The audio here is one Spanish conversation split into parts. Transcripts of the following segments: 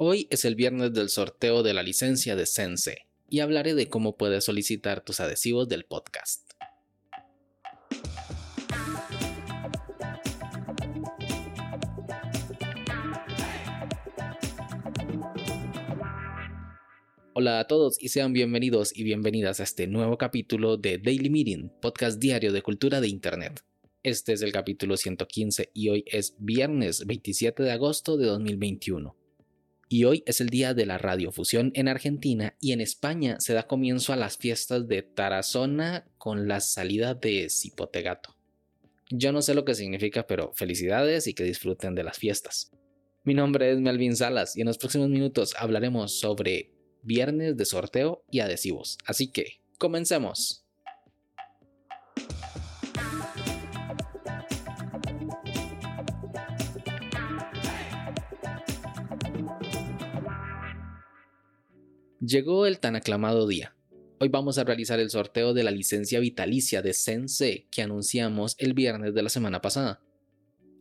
Hoy es el viernes del sorteo de la licencia de Sense y hablaré de cómo puedes solicitar tus adhesivos del podcast. Hola a todos y sean bienvenidos y bienvenidas a este nuevo capítulo de Daily Meeting, podcast diario de cultura de Internet. Este es el capítulo 115 y hoy es viernes 27 de agosto de 2021 y hoy es el día de la radiofusión en Argentina y en España se da comienzo a las fiestas de Tarazona con la salida de Cipotegato. Yo no sé lo que significa, pero felicidades y que disfruten de las fiestas. Mi nombre es Melvin Salas y en los próximos minutos hablaremos sobre viernes de sorteo y adhesivos. Así que, comencemos. Llegó el tan aclamado día. Hoy vamos a realizar el sorteo de la licencia vitalicia de Sense que anunciamos el viernes de la semana pasada.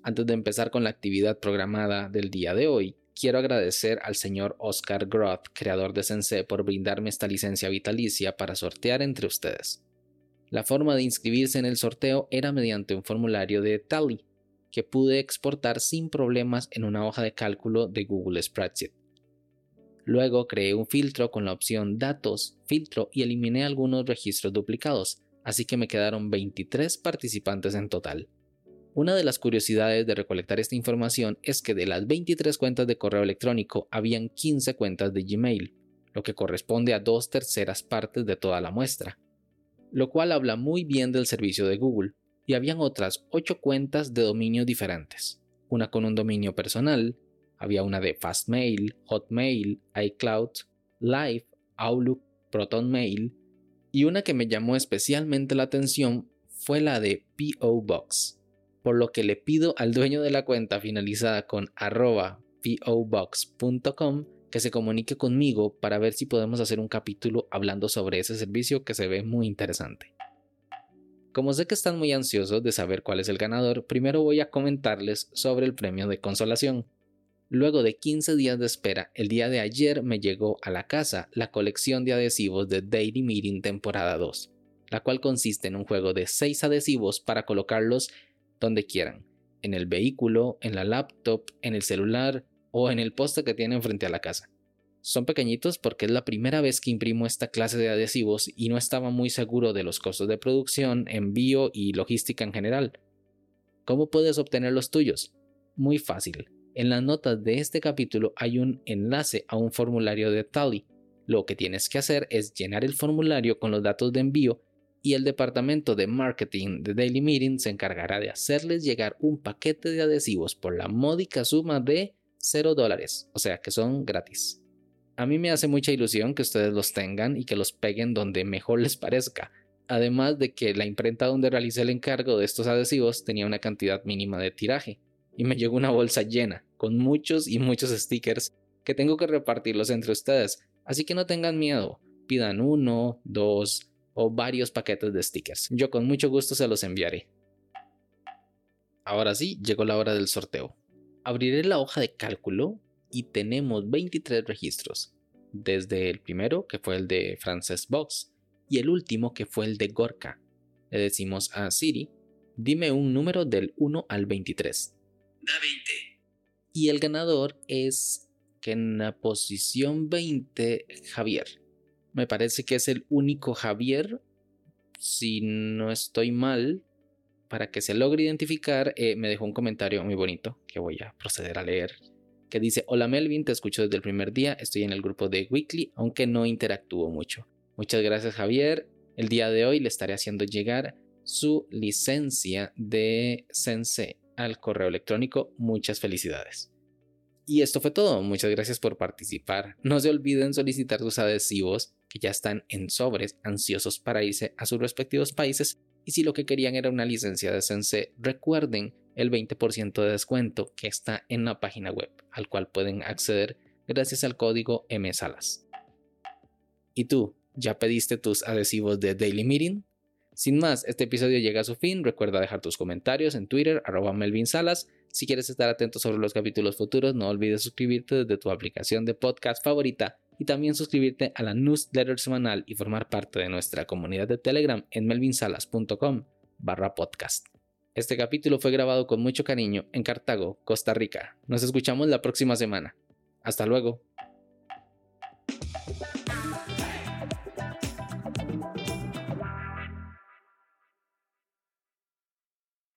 Antes de empezar con la actividad programada del día de hoy, quiero agradecer al señor Oscar Groth, creador de Sense, por brindarme esta licencia vitalicia para sortear entre ustedes. La forma de inscribirse en el sorteo era mediante un formulario de Tally, que pude exportar sin problemas en una hoja de cálculo de Google Spreadsheet. Luego creé un filtro con la opción Datos, Filtro y eliminé algunos registros duplicados, así que me quedaron 23 participantes en total. Una de las curiosidades de recolectar esta información es que de las 23 cuentas de correo electrónico habían 15 cuentas de Gmail, lo que corresponde a dos terceras partes de toda la muestra, lo cual habla muy bien del servicio de Google, y habían otras 8 cuentas de dominios diferentes, una con un dominio personal, había una de Fastmail, Hotmail, iCloud, Live, Outlook, ProtonMail y una que me llamó especialmente la atención fue la de PO Box, por lo que le pido al dueño de la cuenta finalizada con arroba pobox.com que se comunique conmigo para ver si podemos hacer un capítulo hablando sobre ese servicio que se ve muy interesante. Como sé que están muy ansiosos de saber cuál es el ganador, primero voy a comentarles sobre el premio de consolación. Luego de 15 días de espera, el día de ayer me llegó a la casa la colección de adhesivos de Daily Meeting temporada 2, la cual consiste en un juego de 6 adhesivos para colocarlos donde quieran, en el vehículo, en la laptop, en el celular o en el poste que tienen frente a la casa. Son pequeñitos porque es la primera vez que imprimo esta clase de adhesivos y no estaba muy seguro de los costos de producción, envío y logística en general. ¿Cómo puedes obtener los tuyos? Muy fácil en las notas de este capítulo hay un enlace a un formulario de Tally. Lo que tienes que hacer es llenar el formulario con los datos de envío y el departamento de marketing de Daily Meeting se encargará de hacerles llegar un paquete de adhesivos por la módica suma de 0 dólares, o sea que son gratis. A mí me hace mucha ilusión que ustedes los tengan y que los peguen donde mejor les parezca, además de que la imprenta donde realicé el encargo de estos adhesivos tenía una cantidad mínima de tiraje, y me llegó una bolsa llena, con muchos y muchos stickers que tengo que repartirlos entre ustedes, así que no tengan miedo, pidan uno, dos o varios paquetes de stickers. Yo con mucho gusto se los enviaré. Ahora sí, llegó la hora del sorteo. Abriré la hoja de cálculo y tenemos 23 registros, desde el primero que fue el de Frances Box y el último que fue el de Gorka. Le decimos a Siri, dime un número del 1 al 23 20. Y el ganador es que en la posición 20, Javier. Me parece que es el único Javier, si no estoy mal, para que se logre identificar, eh, me dejó un comentario muy bonito que voy a proceder a leer. Que dice: Hola Melvin, te escucho desde el primer día. Estoy en el grupo de Weekly, aunque no interactúo mucho. Muchas gracias, Javier. El día de hoy le estaré haciendo llegar su licencia de Sensei al correo electrónico. Muchas felicidades. Y esto fue todo. Muchas gracias por participar. No se olviden solicitar sus adhesivos que ya están en sobres, ansiosos para irse a sus respectivos países. Y si lo que querían era una licencia de Sense, recuerden el 20% de descuento que está en la página web, al cual pueden acceder gracias al código MSALAS. ¿Y tú, ya pediste tus adhesivos de Daily Meeting? Sin más, este episodio llega a su fin. Recuerda dejar tus comentarios en Twitter, arroba Melvin Salas. Si quieres estar atento sobre los capítulos futuros, no olvides suscribirte desde tu aplicación de podcast favorita y también suscribirte a la newsletter semanal y formar parte de nuestra comunidad de Telegram en melvinsalas.com barra podcast. Este capítulo fue grabado con mucho cariño en Cartago, Costa Rica. Nos escuchamos la próxima semana. Hasta luego.